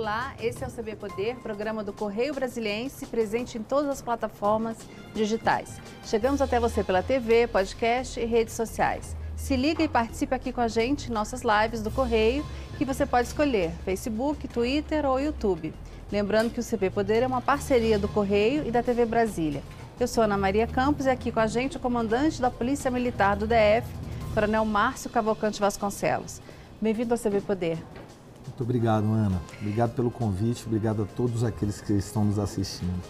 Olá, esse é o CB Poder, programa do Correio Brasiliense, presente em todas as plataformas digitais. Chegamos até você pela TV, podcast e redes sociais. Se liga e participe aqui com a gente em nossas lives do Correio, que você pode escolher Facebook, Twitter ou YouTube. Lembrando que o CB Poder é uma parceria do Correio e da TV Brasília. Eu sou Ana Maria Campos e aqui com a gente o comandante da Polícia Militar do DF, Coronel Márcio Cavalcante Vasconcelos. Bem-vindo ao CB Poder. Muito obrigado, Ana. Obrigado pelo convite, obrigado a todos aqueles que estão nos assistindo.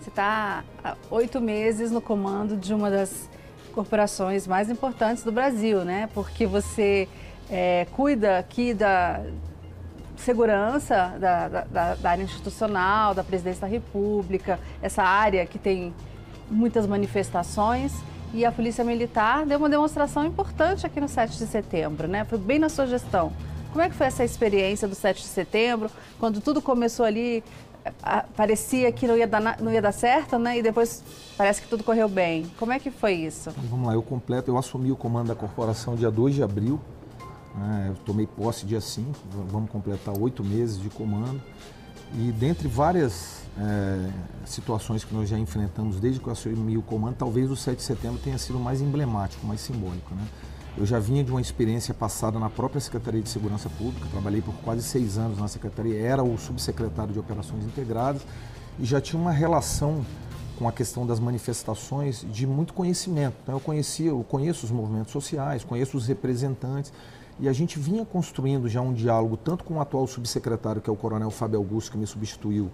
Você está há oito meses no comando de uma das corporações mais importantes do Brasil, né? Porque você é, cuida aqui da segurança da, da, da, área institucional, da presidência da República, essa área que tem muitas manifestações. E a Polícia Militar deu uma demonstração importante aqui no 7 de setembro, né? Foi bem na sua gestão. Como é que foi essa experiência do 7 de setembro, quando tudo começou ali, parecia que não ia dar, não ia dar certo, né? E depois parece que tudo correu bem. Como é que foi isso? Então, vamos lá, eu completo, eu assumi o comando da corporação dia 2 de abril. Né? Eu tomei posse dia 5, vamos completar oito meses de comando. E dentre várias é, situações que nós já enfrentamos desde que eu assumi o comando, talvez o 7 de setembro tenha sido mais emblemático, mais simbólico. Né? Eu já vinha de uma experiência passada na própria Secretaria de Segurança Pública, trabalhei por quase seis anos na Secretaria, era o subsecretário de Operações Integradas e já tinha uma relação com a questão das manifestações de muito conhecimento. Então, eu conhecia, eu conheço os movimentos sociais, conheço os representantes e a gente vinha construindo já um diálogo tanto com o atual subsecretário, que é o Coronel Fábio Augusto, que me substituiu,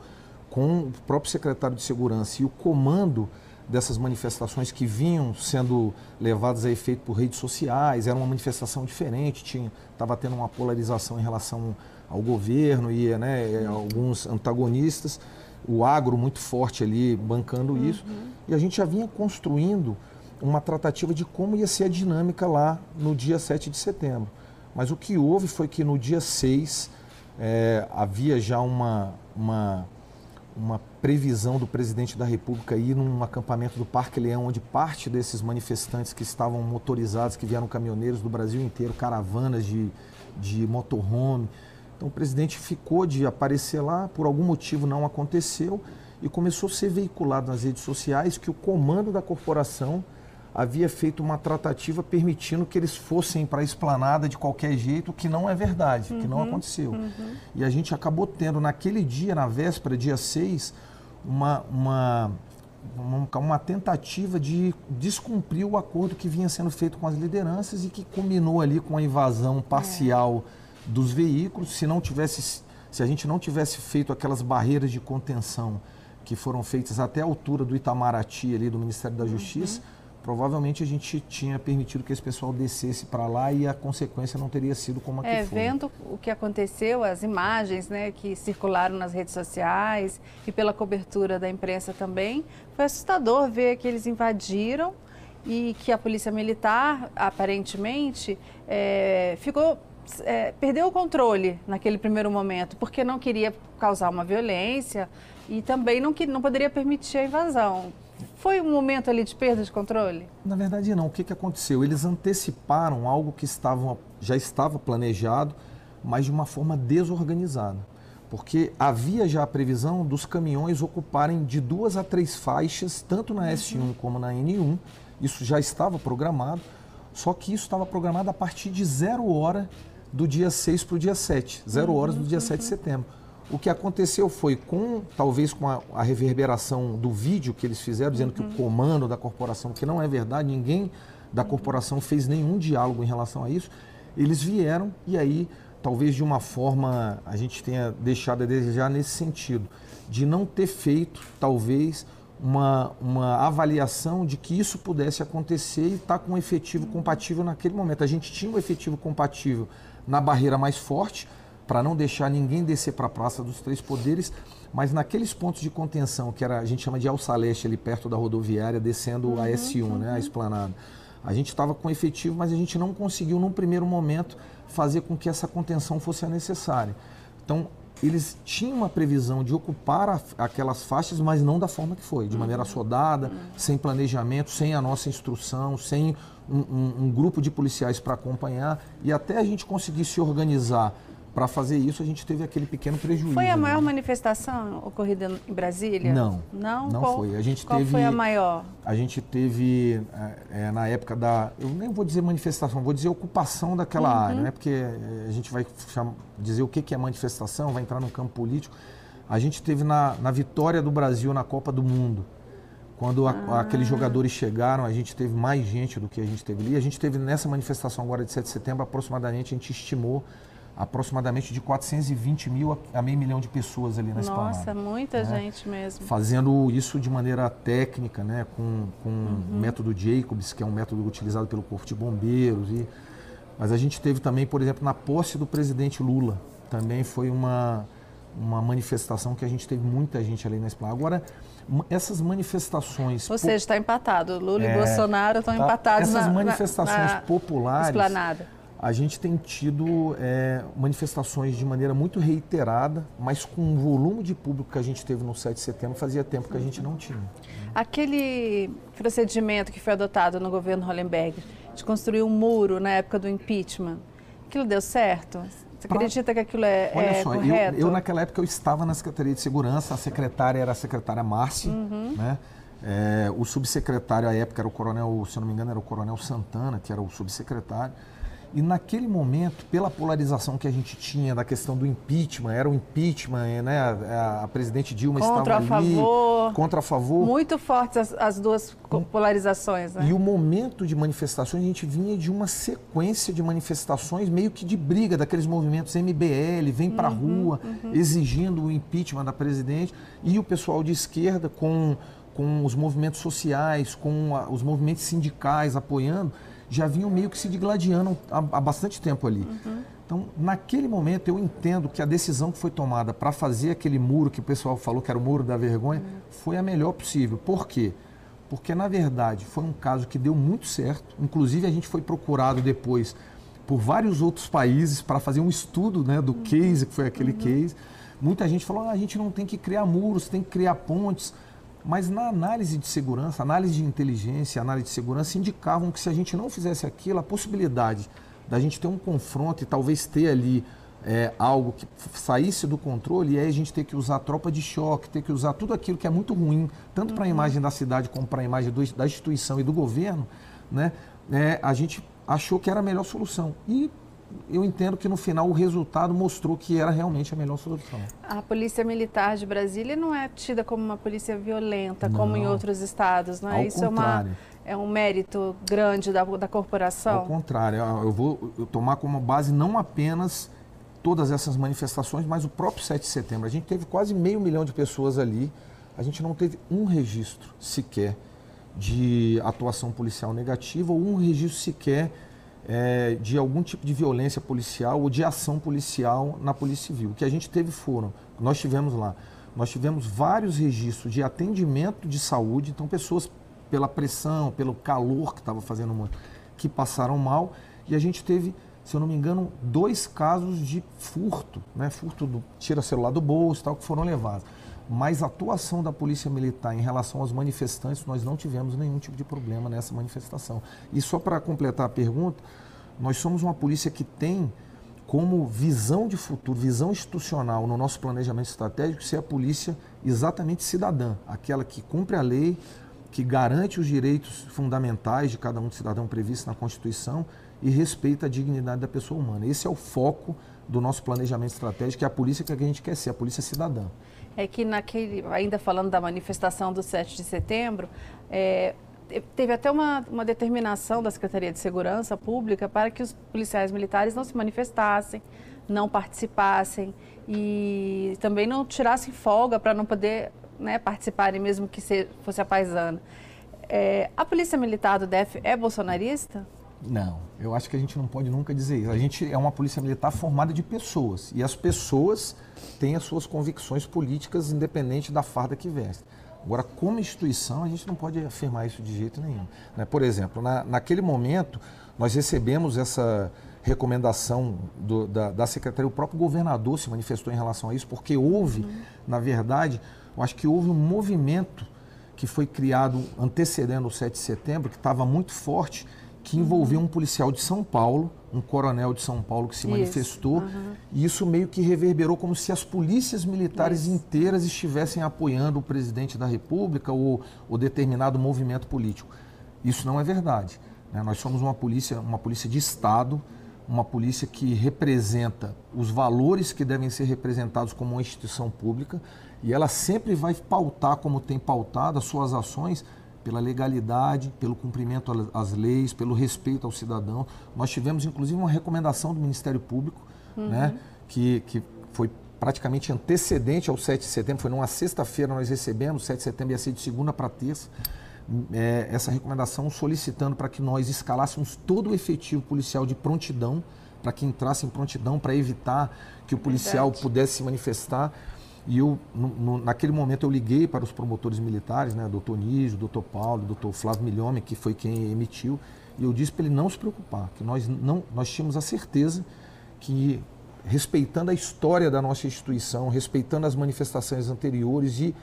com o próprio secretário de Segurança e o comando dessas manifestações que vinham sendo levadas a efeito por redes sociais, era uma manifestação diferente, tinha estava tendo uma polarização em relação ao governo e né, alguns antagonistas, o agro muito forte ali bancando uhum. isso, e a gente já vinha construindo uma tratativa de como ia ser a dinâmica lá no dia 7 de setembro. Mas o que houve foi que no dia 6 é, havia já uma, uma uma previsão do presidente da República ir num acampamento do Parque Leão, onde parte desses manifestantes que estavam motorizados, que vieram caminhoneiros do Brasil inteiro, caravanas de, de motorhome. Então o presidente ficou de aparecer lá, por algum motivo não aconteceu, e começou a ser veiculado nas redes sociais que o comando da corporação havia feito uma tratativa permitindo que eles fossem para a esplanada de qualquer jeito, que não é verdade, uhum, que não uhum, aconteceu. Uhum. E a gente acabou tendo naquele dia, na véspera, dia 6, uma, uma, uma, tentativa de descumprir o acordo que vinha sendo feito com as lideranças e que culminou ali com a invasão parcial é. dos veículos. Se não tivesse, se a gente não tivesse feito aquelas barreiras de contenção que foram feitas até a altura do Itamaraty ali do Ministério da Justiça, uhum provavelmente a gente tinha permitido que esse pessoal descesse para lá e a consequência não teria sido como a é, que foi. Vendo o que aconteceu, as imagens né, que circularam nas redes sociais e pela cobertura da imprensa também, foi assustador ver que eles invadiram e que a polícia militar, aparentemente, é, ficou é, perdeu o controle naquele primeiro momento, porque não queria causar uma violência e também não, que, não poderia permitir a invasão. Foi um momento ali de perda de controle? Na verdade não. O que, que aconteceu? Eles anteciparam algo que estavam, já estava planejado, mas de uma forma desorganizada. Porque havia já a previsão dos caminhões ocuparem de duas a três faixas, tanto na S1 uhum. como na N1. Isso já estava programado, só que isso estava programado a partir de zero hora do dia 6 para o dia 7. Zero horas do dia 7 de uhum. setembro. O que aconteceu foi, com talvez com a, a reverberação do vídeo que eles fizeram, dizendo uhum. que o uhum. comando da corporação, que não é verdade, ninguém da corporação fez nenhum diálogo em relação a isso, eles vieram e aí, talvez de uma forma, a gente tenha deixado a desejar nesse sentido, de não ter feito, talvez, uma, uma avaliação de que isso pudesse acontecer e estar tá com um efetivo compatível naquele momento. A gente tinha um efetivo compatível na barreira mais forte, para não deixar ninguém descer para a Praça dos Três Poderes, mas naqueles pontos de contenção, que era, a gente chama de Alçaleste, ali perto da rodoviária, descendo uhum, a S1, uhum. né, a uhum. esplanada. A gente estava com efetivo, mas a gente não conseguiu, num primeiro momento, fazer com que essa contenção fosse a necessária. Então, eles tinham uma previsão de ocupar a, aquelas faixas, mas não da forma que foi, de maneira uhum. assodada, uhum. sem planejamento, sem a nossa instrução, sem um, um, um grupo de policiais para acompanhar, e até a gente conseguir se organizar para fazer isso, a gente teve aquele pequeno prejuízo. Foi a maior ali. manifestação ocorrida em Brasília? Não. Não? Não qual, foi. A gente qual teve, foi a maior? A gente teve, é, na época da. Eu nem vou dizer manifestação, vou dizer ocupação daquela uhum. área, né? Porque é, a gente vai dizer o que é manifestação, vai entrar no campo político. A gente teve na, na vitória do Brasil na Copa do Mundo. Quando a, ah. aqueles jogadores chegaram, a gente teve mais gente do que a gente teve ali. A gente teve nessa manifestação agora de 7 de setembro, aproximadamente, a gente estimou aproximadamente de 420 mil a meio milhão de pessoas ali na Esplanada. Nossa, muita né? gente mesmo. Fazendo isso de maneira técnica, né? com, com uhum. o método Jacobs, que é um método utilizado pelo Corpo de Bombeiros. E... Mas a gente teve também, por exemplo, na posse do presidente Lula, também foi uma, uma manifestação que a gente teve muita gente ali na Esplanada. Agora, essas manifestações... Ou seja, está empatado. Lula é, e Bolsonaro estão tá, empatados essas na Essas manifestações na, na populares... Esplanada a gente tem tido é, manifestações de maneira muito reiterada, mas com um volume de público que a gente teve no 7 de setembro, fazia tempo que a gente não tinha. Aquele procedimento que foi adotado no governo Hollenberg, de construir um muro na época do impeachment, aquilo deu certo? Você acredita que aquilo é, Olha é só, correto? Eu, eu, naquela época eu estava na Secretaria de Segurança, a secretária era a secretária Márcia, uhum. né? É, o subsecretário à época era o coronel, se não me engano, era o coronel Santana, que era o subsecretário. E naquele momento, pela polarização que a gente tinha da questão do impeachment, era o impeachment, né? A, a presidente Dilma contra estava ali. Favor, contra a favor. Muito fortes as, as duas polarizações. Né? E o momento de manifestações, a gente vinha de uma sequência de manifestações meio que de briga daqueles movimentos MBL, vem para a uhum, rua uhum. exigindo o impeachment da presidente. E o pessoal de esquerda com, com os movimentos sociais, com a, os movimentos sindicais apoiando já vinham meio que se digladiando há, há bastante tempo ali. Uhum. Então, naquele momento, eu entendo que a decisão que foi tomada para fazer aquele muro que o pessoal falou que era o muro da vergonha uhum. foi a melhor possível. Por quê? Porque, na verdade, foi um caso que deu muito certo. Inclusive, a gente foi procurado depois por vários outros países para fazer um estudo né, do uhum. case, que foi aquele uhum. case. Muita gente falou: ah, a gente não tem que criar muros, tem que criar pontes. Mas na análise de segurança, análise de inteligência, análise de segurança indicavam que se a gente não fizesse aquilo, a possibilidade da gente ter um confronto e talvez ter ali é, algo que saísse do controle, e aí a gente ter que usar tropa de choque, ter que usar tudo aquilo que é muito ruim, tanto uhum. para a imagem da cidade como para a imagem do, da instituição e do governo, né? É, a gente achou que era a melhor solução. E eu entendo que no final o resultado mostrou que era realmente a melhor solução. A Polícia Militar de Brasília não é tida como uma polícia violenta, não, como em outros estados, não é? Isso contrário. é uma é um mérito grande da, da corporação? Ao contrário, eu vou tomar como base não apenas todas essas manifestações, mas o próprio 7 de setembro. A gente teve quase meio milhão de pessoas ali, a gente não teve um registro sequer de atuação policial negativa ou um registro sequer é, de algum tipo de violência policial ou de ação policial na Polícia Civil. O que a gente teve foram, nós tivemos lá, nós tivemos vários registros de atendimento de saúde, então pessoas pela pressão, pelo calor que estava fazendo muito, que passaram mal, e a gente teve, se eu não me engano, dois casos de furto, né? furto do tira celular do bolso, tal, que foram levados mas a atuação da Polícia Militar em relação aos manifestantes, nós não tivemos nenhum tipo de problema nessa manifestação. E só para completar a pergunta, nós somos uma polícia que tem como visão de futuro, visão institucional no nosso planejamento estratégico, ser a polícia exatamente cidadã, aquela que cumpre a lei, que garante os direitos fundamentais de cada um cidadão previsto na Constituição e respeita a dignidade da pessoa humana. Esse é o foco do nosso planejamento estratégico, que é a polícia que a gente quer ser, a polícia cidadã é que naquele, ainda falando da manifestação do 7 de setembro, é, teve até uma, uma determinação da Secretaria de Segurança Pública para que os policiais militares não se manifestassem, não participassem e também não tirassem folga para não poder né, participarem, mesmo que se, fosse a paisana. É, a Polícia Militar do DF é bolsonarista? Não, eu acho que a gente não pode nunca dizer isso. A gente é uma polícia militar formada de pessoas e as pessoas têm as suas convicções políticas independente da farda que veste. Agora, como instituição, a gente não pode afirmar isso de jeito nenhum. Né? Por exemplo, na, naquele momento, nós recebemos essa recomendação do, da, da Secretaria, o próprio governador se manifestou em relação a isso, porque houve, uhum. na verdade, eu acho que houve um movimento que foi criado antecedendo o 7 de setembro, que estava muito forte, que envolveu um policial de São Paulo, um coronel de São Paulo que se isso. manifestou, uhum. e isso meio que reverberou como se as polícias militares isso. inteiras estivessem apoiando o presidente da República ou, ou determinado movimento político. Isso não é verdade. Né? Nós somos uma polícia, uma polícia de Estado, uma polícia que representa os valores que devem ser representados como uma instituição pública e ela sempre vai pautar, como tem pautado, as suas ações pela legalidade, pelo cumprimento às leis, pelo respeito ao cidadão. Nós tivemos, inclusive, uma recomendação do Ministério Público, uhum. né, que, que foi praticamente antecedente ao 7 de setembro, foi numa sexta-feira nós recebemos, 7 de setembro ia ser de segunda para terça, é, essa recomendação solicitando para que nós escalássemos todo o efetivo policial de prontidão, para que entrasse em prontidão, para evitar que o policial Verdade. pudesse se manifestar. E eu, no, no, naquele momento eu liguei para os promotores militares, né, doutor Nísio, doutor Paulo, doutor Flávio Milhome, que foi quem emitiu, e eu disse para ele não se preocupar, que nós, não, nós tínhamos a certeza que, respeitando a história da nossa instituição, respeitando as manifestações anteriores e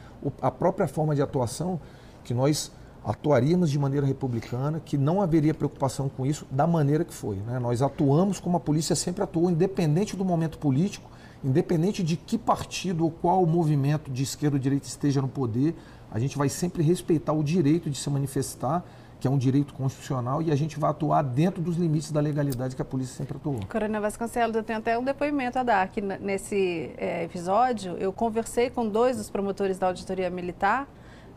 a própria forma de atuação, que nós atuaríamos de maneira republicana, que não haveria preocupação com isso da maneira que foi. Né? Nós atuamos como a polícia sempre atuou, independente do momento político, independente de que partido ou qual movimento de esquerda ou direita esteja no poder, a gente vai sempre respeitar o direito de se manifestar, que é um direito constitucional, e a gente vai atuar dentro dos limites da legalidade que a polícia sempre atuou. Coronel Vasconcelos, eu tenho até um depoimento a dar, que nesse é, episódio eu conversei com dois dos promotores da auditoria militar,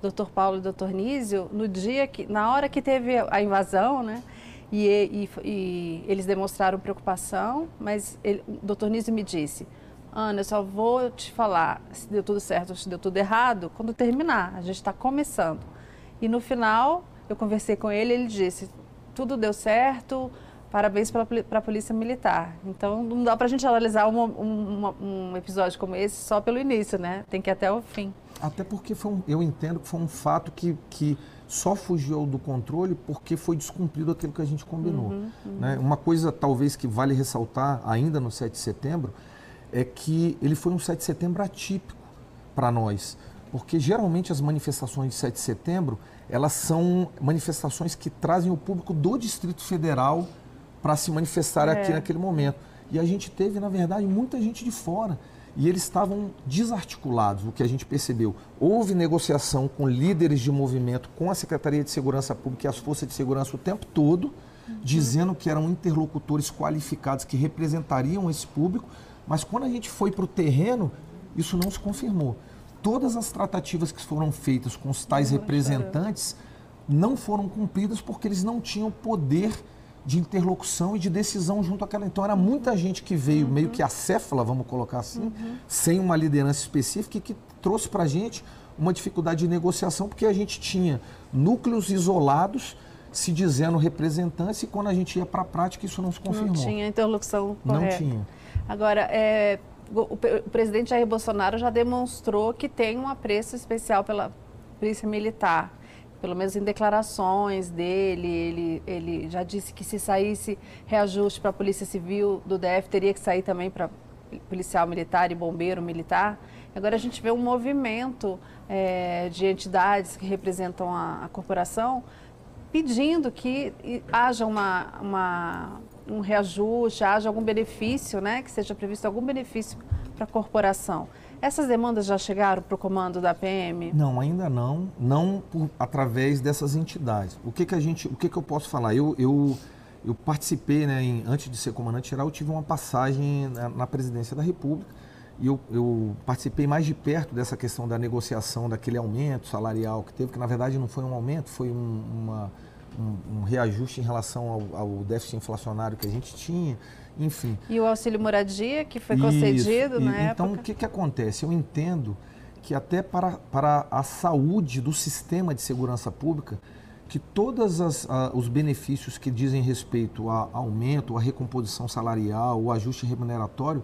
Dr. Paulo e Dr. Nísio, no dia que, na hora que teve a invasão, né? E, e, e eles demonstraram preocupação, mas ele, o Dr. Nísio me disse, Ana, eu só vou te falar se deu tudo certo ou se deu tudo errado quando terminar. A gente está começando. E no final, eu conversei com ele ele disse: tudo deu certo, parabéns para a Polícia Militar. Então, não dá para a gente analisar um, episódio como esse só pelo início, né? Tem que ir até o fim. Até porque foi um, eu entendo que foi um fato que, que só fugiu do controle porque foi descumprido aquilo que a gente combinou. Uhum, uhum. Né? Uma coisa, talvez, que vale ressaltar ainda no 7 de setembro é que ele foi um 7 de setembro atípico para nós, porque geralmente as manifestações de 7 de setembro, elas são manifestações que trazem o público do Distrito Federal para se manifestar é. aqui naquele momento. E a gente teve, na verdade, muita gente de fora. E eles estavam desarticulados, o que a gente percebeu. Houve negociação com líderes de movimento, com a Secretaria de Segurança Pública e as Forças de Segurança o tempo todo, uhum. dizendo que eram interlocutores qualificados que representariam esse público, mas quando a gente foi para o terreno, isso não se confirmou. Todas as tratativas que foram feitas com os tais representantes não foram cumpridas porque eles não tinham poder de interlocução e de decisão junto àquela. Então era muita gente que veio uhum. meio que acéfala, vamos colocar assim, uhum. sem uma liderança específica e que trouxe para a gente uma dificuldade de negociação porque a gente tinha núcleos isolados se dizendo representantes e quando a gente ia para a prática isso não se confirmou. Não tinha interlocução correta. Não tinha. Agora, é, o, o, presidente Jair Bolsonaro já demonstrou que tem um apreço especial pela polícia militar. Pelo menos em declarações dele, ele, ele já disse que se saísse reajuste para a Polícia Civil do DF, teria que sair também para policial militar e bombeiro militar. Agora a gente vê um movimento é, de entidades que representam a, a corporação pedindo que haja uma, uma um reajuste, haja algum benefício, né, que seja previsto algum benefício para a corporação. Essas demandas já chegaram para o comando da PM? Não, ainda não, não por, através dessas entidades. O que que a gente, o que que eu posso falar? Eu, eu, eu participei, né, em, antes de ser comandante geral, eu tive uma passagem na, na presidência da República e eu, eu, participei mais de perto dessa questão da negociação daquele aumento salarial que teve, que na verdade não foi um aumento, foi um, uma um, um reajuste em relação ao, ao, déficit inflacionário que a gente tinha, enfim. E o auxílio moradia que foi concedido Isso. na e, época? Então, o que, que acontece? Eu entendo que até para, para a saúde do sistema de segurança pública, que todos os benefícios que dizem respeito a aumento, a recomposição salarial, o ajuste remuneratório,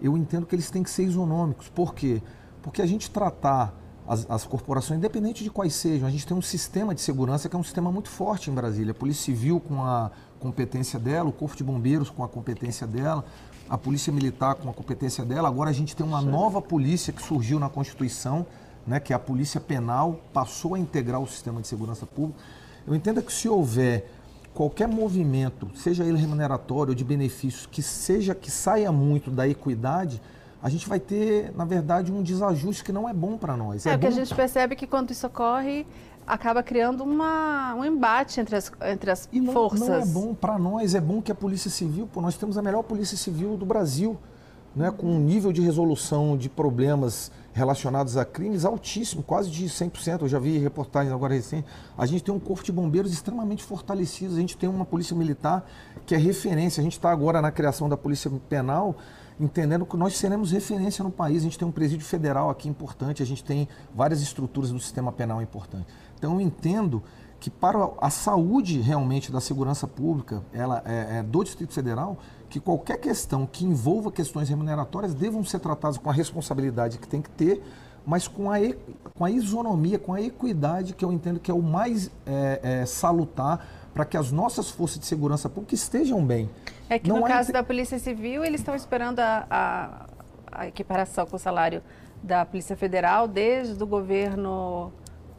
eu entendo que eles têm que ser isonômicos. Por quê? Porque a gente tratar as, as, corporações, independente de quais sejam, a gente tem um sistema de segurança que é um sistema muito forte em Brasília. A Polícia Civil com a competência dela, o Corpo de Bombeiros com a competência dela, a Polícia Militar com a competência dela. Agora a gente tem uma Sim. nova polícia que surgiu na Constituição, né, que é a Polícia Penal, passou a integrar o sistema de segurança pública. Eu entendo que se houver qualquer movimento, seja ele remuneratório ou de benefícios, que seja que saia muito da equidade, a gente vai ter, na verdade, um desajuste que não é bom para nós. É, é que a gente percebe que quando isso ocorre, acaba criando uma, um embate entre as, entre as e não, forças. Não é bom para nós, é bom que a Polícia Civil, pô, nós temos a melhor Polícia Civil do Brasil, né, com um nível de resolução de problemas relacionados a crimes altíssimo, quase de 100%. Eu já vi reportagens agora recente. A gente tem um corpo de bombeiros extremamente fortalecido, a gente tem uma polícia militar que é referência. A gente está agora na criação da polícia penal, entendendo que nós seremos referência no país. A gente tem um presídio federal aqui importante, a gente tem várias estruturas do sistema penal importante. Então eu entendo que para a saúde realmente da segurança pública ela é, é, do Distrito Federal, que qualquer questão que envolva questões remuneratórias devam ser tratadas com a responsabilidade que tem que ter, mas com a, com a isonomia, com a equidade que eu entendo que é o mais é, é, salutar para que as nossas forças de segurança pública estejam bem. É que Não no caso da Polícia Civil, eles estão esperando a, a, a equiparação com o salário da Polícia Federal desde o governo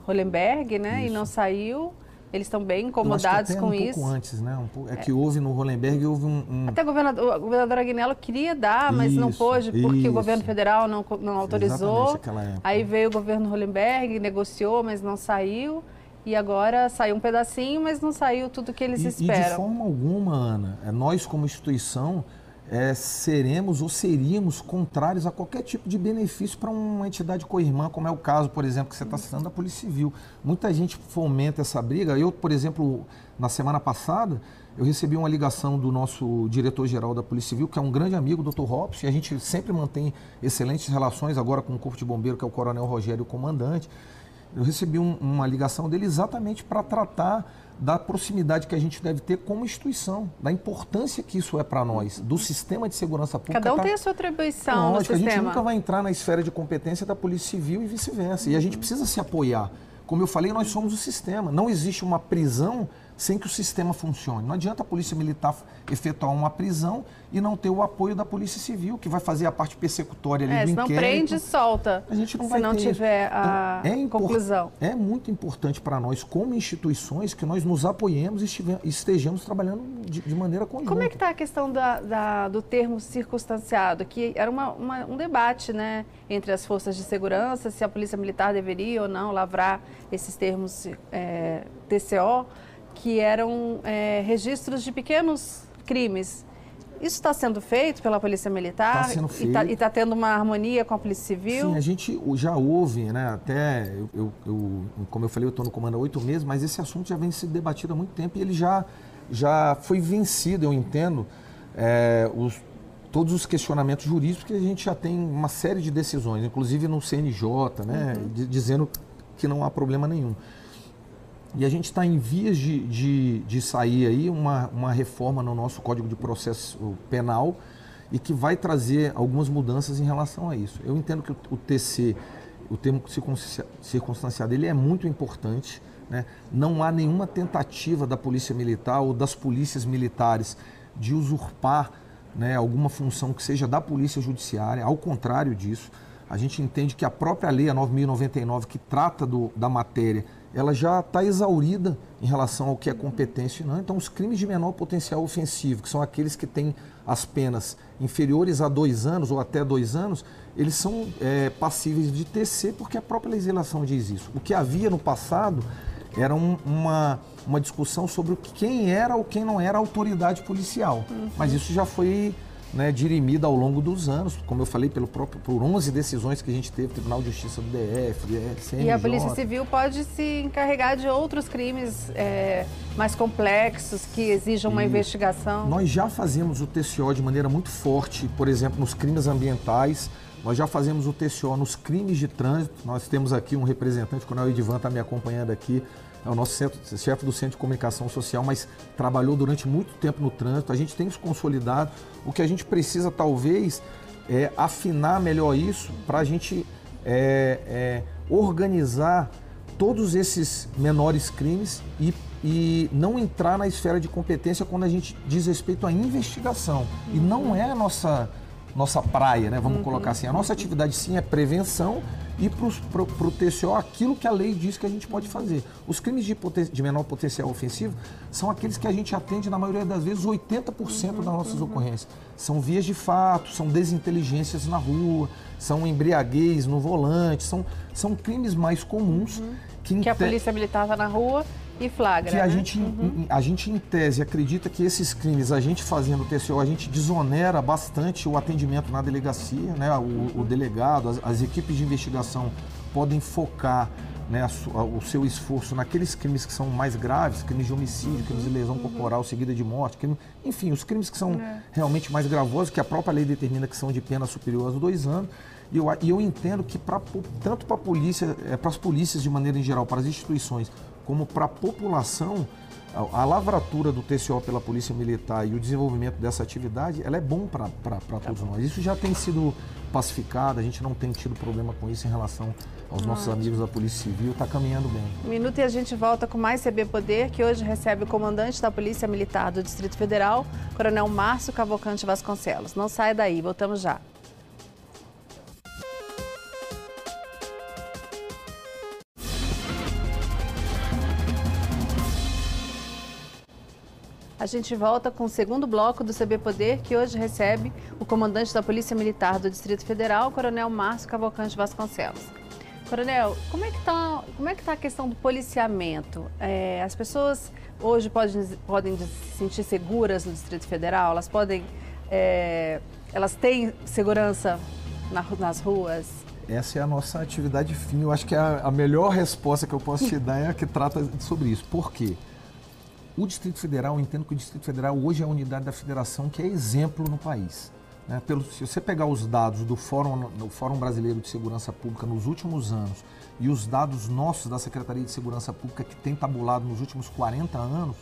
Hollenberg, né? Isso. E não saiu. Eles estão bem incomodados com um isso. Pouco antes, né? Um pouco, é, é, que houve no Hollenberg houve um, um... Até o governador, o governador Agnello queria dar, mas isso, não pôde porque isso. o governo federal não, não autorizou. Aí veio o governo Hollenberg, negociou, mas não saiu. E agora saiu um pedacinho, mas não saiu tudo que eles e, esperam. E de forma alguma, Ana, é, nós como instituição é, seremos ou seríamos contrários a qualquer tipo de benefício para uma entidade co-irmã, como é o caso, por exemplo, que você está citando da Polícia Civil. Muita gente fomenta essa briga. Eu, por exemplo, na semana passada, eu recebi uma ligação do nosso diretor-geral da Polícia Civil, que é um grande amigo, o Dr. Robson, e a gente sempre mantém excelentes relações agora com o Corpo de Bombeiro, que é o Coronel Rogério, o comandante. Eu recebi um, uma ligação dele exatamente para tratar da proximidade que a gente deve ter como instituição, da importância que isso é para nós, do sistema de segurança pública. Cada um tá... tem a sua atribuição Lógico, no sistema. A gente nunca vai entrar na esfera de competência da Polícia Civil e vice-versa. E a gente precisa se apoiar. Como eu falei, nós somos o sistema. Não existe uma prisão sem que o sistema funcione. Não adianta a Polícia Militar efetuar uma prisão e não ter o apoio da Polícia Civil, que vai fazer a parte persecutória ali é, do se não prende, solta. A gente não se vai não ter tiver a então, é conclusão. É muito importante para nós, como instituições, que nós nos apoiemos e estejamos trabalhando de, de maneira conjunta. Como é que está a questão da, da, do termo circunstanciado? Que era uma, uma, um debate né, entre as forças de segurança, se a Polícia Militar deveria ou não lavrar esses termos é, TCO que eram é, registros de pequenos crimes. Isso está sendo feito pela Polícia Militar? Está sendo feito. E está tendo uma harmonia com a Polícia Civil? Sim, a gente já houve, né? Até, eu, eu, eu como eu falei, eu estou no comando há oito meses, mas esse assunto já vem sendo debatido há muito tempo e ele já, já foi vencido, eu entendo, é, os, todos os questionamentos jurídicos que a gente já tem uma série de decisões, inclusive no CNJ, né? Uhum. Dizendo que não há problema nenhum. E a gente está em vias de, de, de, sair aí uma, uma reforma no nosso Código de Processo Penal e que vai trazer algumas mudanças em relação a isso. Eu entendo que o, o TC, o termo circunstanciado, ele é muito importante. Né? Não há nenhuma tentativa da Polícia Militar ou das polícias militares de usurpar né, alguma função que seja da Polícia Judiciária, ao contrário disso. A gente entende que a própria lei, a 9.099, que trata do, da matéria, ela já está exaurida em relação ao que é competência. Não. Então, os crimes de menor potencial ofensivo, que são aqueles que têm as penas inferiores a dois anos ou até dois anos, eles são é, passíveis de TC porque a própria legislação diz isso. O que havia no passado era um, uma, uma discussão sobre quem era ou quem não era a autoridade policial. Uhum. Mas isso já foi né, dirimida ao longo dos anos, como eu falei, pelo próprio, por 11 decisões que a gente teve, Tribunal de Justiça do DF, CNJ. E a Polícia Civil pode se encarregar de outros crimes é, mais complexos, que exijam uma e investigação? Nós já fazemos o TCO de maneira muito forte, por exemplo, nos crimes ambientais, nós já fazemos o TCO nos crimes de trânsito, nós temos aqui um representante, o Coronel Edivan está me acompanhando aqui, é o nosso centro, chefe do Centro de Comunicação Social, mas trabalhou durante muito tempo no trânsito. A gente tem isso consolidado. O que a gente precisa, talvez, é afinar melhor isso para a gente é, é, organizar todos esses menores crimes e, e não entrar na esfera de competência quando a gente diz respeito à investigação. E não é a nossa nossa praia, né? Vamos uhum. colocar assim. A nossa atividade sim é prevenção e para o TCO aquilo que a lei diz que a gente pode fazer. Os crimes de, de menor potencial ofensivo são aqueles que a gente atende, na maioria das vezes, 80% uhum, das nossas uhum. ocorrências. São vias de fato, são desinteligências na rua, são embriaguez no volante, são, são crimes mais comuns. Uhum. Que, que a polícia militar está na rua e flagra. Que a, né? gente, uhum. a gente, em tese, acredita que esses crimes, a gente fazendo o TCO, a gente desonera bastante o atendimento na delegacia, né? o, o delegado, as, as, equipes de investigação podem focar né, o seu esforço naqueles crimes que são mais graves, crimes de homicídio, crimes de lesão uhum. corporal seguida de morte, crime, enfim, os crimes que são é. realmente mais gravosos, que a própria lei determina que são de pena superior aos dois anos. E eu, e eu entendo que pra, tanto para a polícia, é, para as polícias de maneira em geral, para as instituições, como para a população, a, lavratura do TCO pela Polícia Militar e o desenvolvimento dessa atividade, ela é bom para tá todos nós. Isso já tem sido pacificado, a gente não tem tido problema com isso em relação aos nossos amigos da Polícia Civil, está caminhando bem. Um minuto e a gente volta com mais CB Poder, que hoje recebe o comandante da Polícia Militar do Distrito Federal, Coronel Márcio Cavalcante Vasconcelos. Não saia daí, voltamos já. A gente volta com o segundo bloco do CB Poder, que hoje recebe o comandante da Polícia Militar do Distrito Federal, Coronel Márcio Cavalcante Vasconcelos. Coronel, como é que está é tá a questão do policiamento? É, as pessoas hoje podem, podem se sentir seguras no Distrito Federal? Elas podem, é, elas têm segurança na, nas ruas? Essa é a nossa atividade fim. Eu acho que a, a melhor resposta que eu posso te dar é a que trata sobre isso. Por quê? O Distrito Federal, eu entendo que o Distrito Federal hoje é a unidade da federação que é exemplo no país. Né? Pelo, se você pegar os dados do Fórum, do Fórum Brasileiro de Segurança Pública nos últimos anos e os dados nossos da Secretaria de Segurança Pública que tem tabulado nos últimos 40 anos,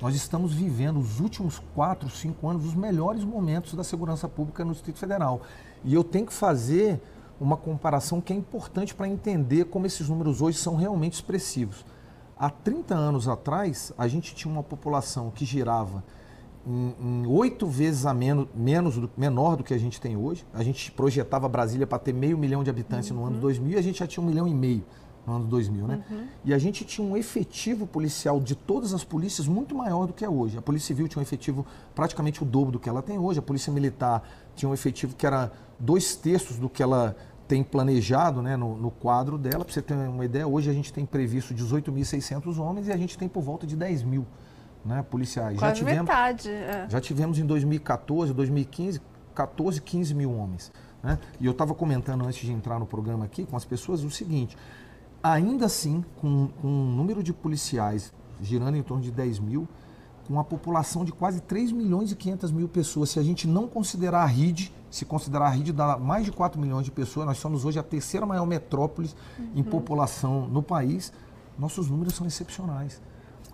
nós estamos vivendo os últimos 4, 5 anos os melhores momentos da segurança pública no Distrito Federal. E eu tenho que fazer uma comparação que é importante para entender como esses números hoje são realmente expressivos. Há 30 anos atrás, a gente tinha uma população que girava em oito vezes a menos, menos do, menor do que a gente tem hoje. A gente projetava Brasília para ter meio milhão de habitantes uhum. no ano 2000 uhum. e a gente já tinha um milhão e meio no ano 2000, né? Uhum. E a gente tinha um efetivo policial de todas as polícias muito maior do que é hoje. A Polícia Civil tinha um efetivo praticamente o dobro do que ela tem hoje. A Polícia Militar tinha um efetivo que era dois terços do que ela tem planejado né, no, no quadro dela. Para você ter uma ideia, hoje a gente tem previsto 18.600 homens e a gente tem por volta de 10 mil né, policiais. Quase já tivemos, metade. É. Já tivemos em 2014, 2015, 14, 15 mil homens. Né? E eu estava comentando antes de entrar no programa aqui com as pessoas o seguinte: ainda assim, com, com um número de policiais girando em torno de 10 mil, com uma população de quase 3 milhões e 500 mil pessoas, se a gente não considerar a RID, se considerar a RID dá mais de 4 milhões de pessoas, nós somos hoje a terceira maior metrópole uhum. em população no país, nossos números são excepcionais.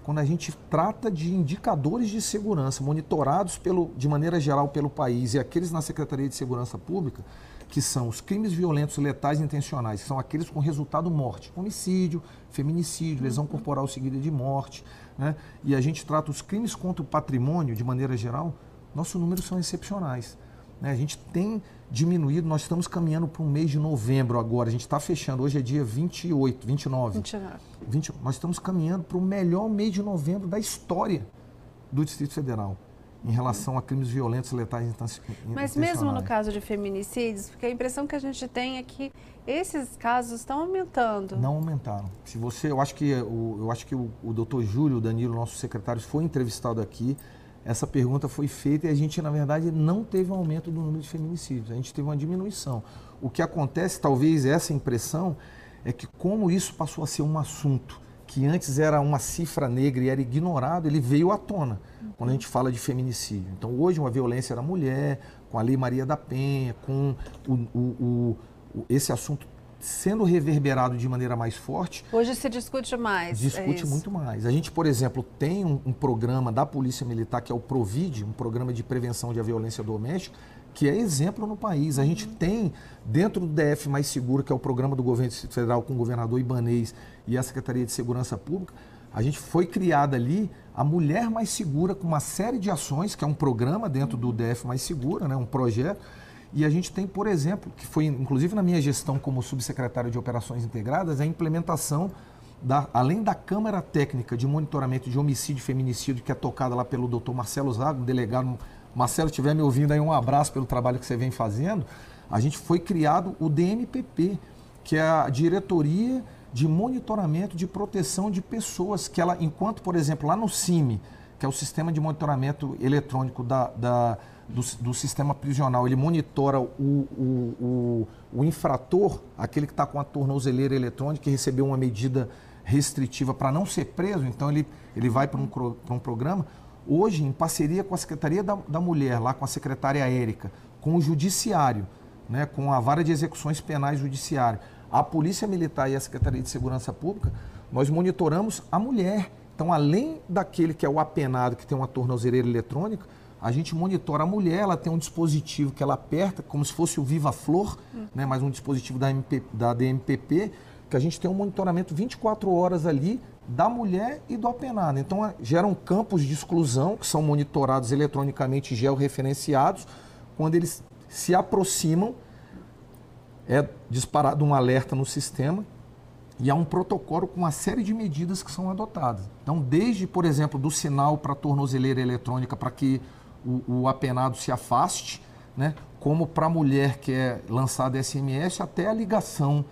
Quando a gente trata de indicadores de segurança monitorados pelo, de maneira geral pelo país e aqueles na Secretaria de Segurança Pública, que são os crimes violentos letais intencionais, que são aqueles com resultado morte, homicídio, feminicídio, lesão uhum. corporal seguida de morte, né? e a gente trata os crimes contra o patrimônio de maneira geral, nossos números são excepcionais. Né? A gente tem diminuído, nós estamos caminhando para um mês de novembro agora, a gente está fechando, hoje é dia 28, 29. 29. 20, nós estamos caminhando para o melhor mês de novembro da história do Distrito Federal em relação a crimes violentos letais Mas mesmo no caso de feminicídios, porque a impressão que a gente tem é que esses casos estão aumentando. Não aumentaram. Se você, eu acho que o, eu acho que o, o doutor Júlio Danilo, nosso secretário, foi entrevistado aqui essa pergunta foi feita e a gente, na verdade, não teve um aumento do número de feminicídios, a gente teve uma diminuição. O que acontece, talvez essa impressão, é que como isso passou a ser um assunto que antes era uma cifra negra e era ignorado, ele veio à tona quando a gente fala de feminicídio. Então, hoje, uma violência da mulher, com a Lei Maria da Penha, com o, o, o, esse assunto sendo reverberado de maneira mais forte. Hoje se discute mais. É discute é muito mais. A gente, por exemplo, tem um, um, programa da Polícia Militar que é o Provide, um programa de prevenção de violência doméstica, que é exemplo no país. A gente uhum. tem, dentro do DF Mais Seguro, que é o programa do governo federal com o governador Ibanês e a Secretaria de Segurança Pública, a gente foi criada ali a Mulher Mais Segura com uma série de ações, que é um programa dentro do DF Mais Segura, né, um projeto, E a gente tem, por exemplo, que foi inclusive na minha gestão como subsecretário de Operações Integradas, a implementação da, além da Câmara Técnica de Monitoramento de Homicídio e Feminicídio, que é tocada lá pelo doutor Marcelo Zago, delegado. Marcelo, estiver me ouvindo aí, um abraço pelo trabalho que você vem fazendo. A gente foi criado o DMPP, que é a Diretoria de Monitoramento de Proteção de Pessoas, que ela, enquanto, por exemplo, lá no CIMI, que é o Sistema de Monitoramento Eletrônico da, da do, do, sistema prisional, ele monitora o, o, o, o infrator, aquele que está com a tornozeleira eletrônica, que recebeu uma medida restritiva para não ser preso, então ele, ele vai para um, um programa. Hoje, em parceria com a Secretaria da, da Mulher, lá com a secretária Érica, com o Judiciário, né, com a Vara de Execuções Penais Judiciário, a Polícia Militar e a Secretaria de Segurança Pública, nós monitoramos a mulher. Então, além daquele que é o apenado, que tem uma tornozeleira eletrônica, a gente monitora a mulher, ela tem um dispositivo que ela aperta, como se fosse o Viva Flor, hum. né, mas um dispositivo da, MP, da DMPP, que a gente tem um monitoramento 24 horas ali da mulher e do apenado. Então, geram campos de exclusão que são monitorados eletronicamente georreferenciados. Quando eles se aproximam, é disparado um alerta no sistema e há um protocolo com uma série de medidas que são adotadas. Então, desde, por exemplo, do sinal para tornozeleira eletrônica para que o, o, apenado se afaste, né? como para a mulher que é lançada SMS, até a ligação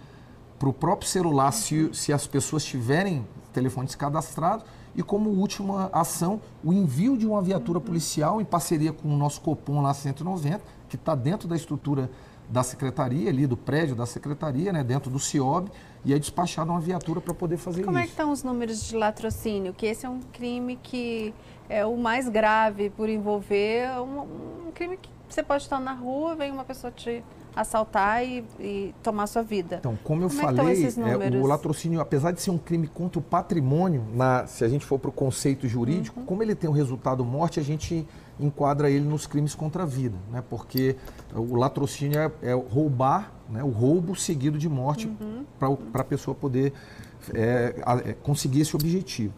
para o próprio celular, se, se as pessoas tiverem telefones cadastrados, e como última ação, o envio de uma viatura policial em parceria com o nosso Copom lá 190, que está dentro da estrutura da secretaria, ali do prédio da secretaria, né, dentro do CIOB, e é despachada uma viatura para poder fazer Como isso. Como é que estão os números de latrocínio? Que esse é um crime que é o mais grave por envolver um, um crime que você pode estar na rua, vem uma pessoa te assaltar e, e tomar sua vida. Então, como eu como é falei, é, o latrocínio, apesar de ser um crime contra o patrimônio, na, se a gente for para o conceito jurídico, uhum. como ele tem o resultado morte, a gente enquadra ele nos crimes contra a vida, né? porque o latrocínio é, é roubar, né? o roubo seguido de morte uhum. para a pessoa poder é, é, conseguir esse objetivo.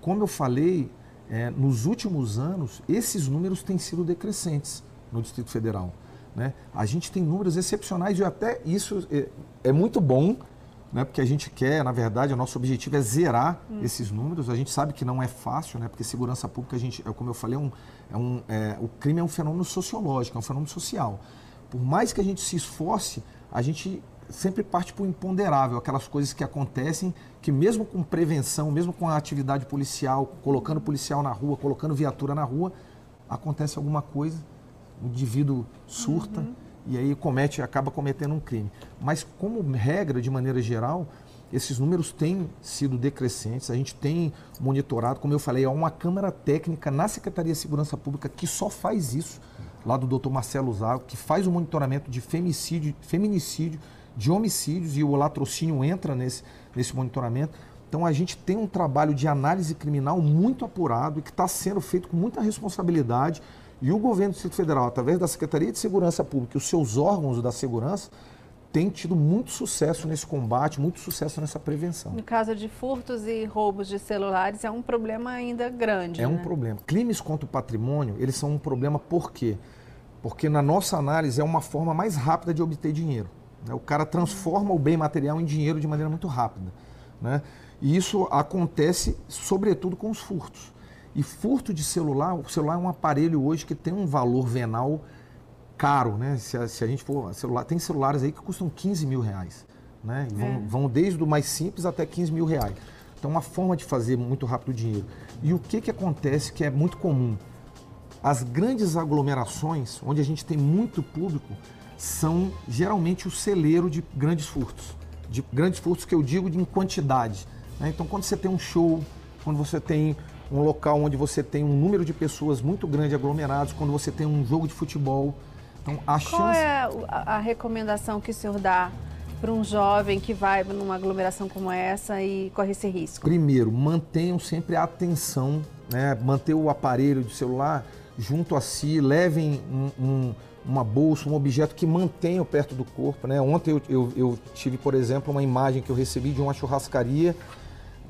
Como eu falei, é, nos últimos anos, esses números têm sido decrescentes no Distrito Federal. Né? A gente tem números excepcionais e até isso é, é, muito bom, né? porque a gente quer, na verdade, o nosso objetivo é zerar hum. esses números. A gente sabe que não é fácil, né? porque segurança pública, a gente, é, como eu falei, é um, é um, é, o crime é um fenômeno sociológico, é um fenômeno social. Por mais que a gente se esforce, a gente sempre parte para o imponderável, aquelas coisas que acontecem que mesmo com prevenção, mesmo com a atividade policial, colocando policial na rua, colocando viatura na rua, acontece alguma coisa o indivíduo surta uhum. e aí comete, acaba cometendo um crime. Mas como regra, de maneira geral, esses números têm sido decrescentes, a gente tem monitorado, como eu falei, há uma Câmara Técnica na Secretaria de Segurança Pública que só faz isso, lá do doutor Marcelo Zago, que faz o monitoramento de femicídio, feminicídio, de homicídios e o latrocínio entra nesse, nesse monitoramento. Então a gente tem um trabalho de análise criminal muito apurado e que está sendo feito com muita responsabilidade e o governo do Distrito Federal, através da Secretaria de Segurança Pública e os seus órgãos da segurança, tem tido muito sucesso nesse combate, muito sucesso nessa prevenção. No caso de furtos e roubos de celulares, é um problema ainda grande. É né? um problema. Crimes contra o patrimônio, eles são um problema por quê? Porque na nossa análise é uma forma mais rápida de obter dinheiro. Né? O cara transforma o bem material em dinheiro de maneira muito rápida. Né? E isso acontece sobretudo com os furtos. E furto de celular, o celular é um aparelho hoje que tem um valor venal caro, né? Se a, se a gente for celular, tem celulares aí que custam 15 mil reais, né? Vão, é. vão, desde o mais simples até 15 mil reais. Então, uma forma de fazer muito rápido dinheiro. E o que que acontece que é muito comum? As grandes aglomerações, onde a gente tem muito público, são geralmente o celeiro de grandes furtos. De grandes furtos que eu digo de em quantidade. Né? Então, quando você tem um show, quando você tem um local onde você tem um número de pessoas muito grande aglomerados, quando você tem um jogo de futebol. Então, a Qual chance... é a, a recomendação que o senhor dá para um jovem que vai numa aglomeração como essa e corre esse risco? Primeiro, mantenham sempre a atenção, né? manter o aparelho de celular junto a si, levem um, um, uma bolsa, um objeto que mantenha perto do corpo. Né? Ontem eu, eu, eu tive, por exemplo, uma imagem que eu recebi de uma churrascaria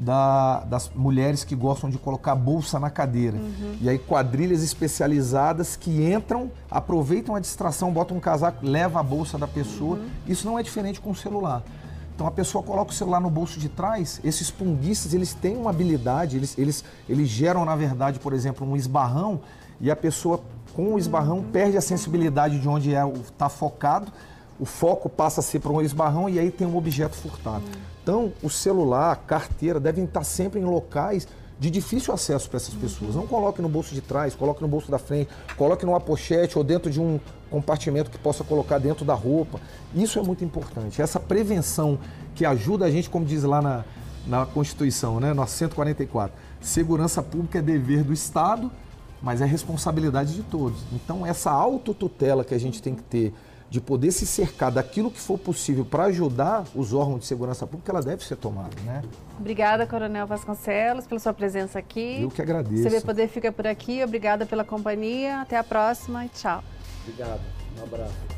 da, das mulheres que gostam de colocar bolsa na cadeira. Uhum. E aí quadrilhas especializadas que entram, aproveitam a distração, botam um casaco, leva a bolsa da pessoa. Uhum. Isso não é diferente com o celular. Então a pessoa coloca o celular no bolso de trás, esses punguistas, eles têm uma habilidade, eles, eles, eles geram, na verdade, por exemplo, um esbarrão, e a pessoa com o esbarrão Uhum. perde a sensibilidade de onde é está focado, o foco passa a ser para um esbarrão e aí tem um objeto furtado. Então, o celular, a carteira devem estar sempre em locais de difícil acesso para essas pessoas. Não coloque no bolso de trás, coloque no bolso da frente, coloque numa pochete ou dentro de um compartimento que possa colocar dentro da roupa. Isso é muito importante. Essa prevenção que ajuda a gente, como diz lá na, na Constituição, né, no 144, segurança pública é dever do Estado, mas é responsabilidade de todos. Então, essa autotutela que a gente tem que ter de poder se cercar daquilo que for possível para ajudar os órgãos de segurança pública, ela deve ser tomada, né? Obrigada, Coronel Vasconcelos, pela sua presença aqui. Eu que agradeço. CB Poder fica por aqui. Obrigada pela companhia. Até a próxima e tchau. Obrigado. Um abraço.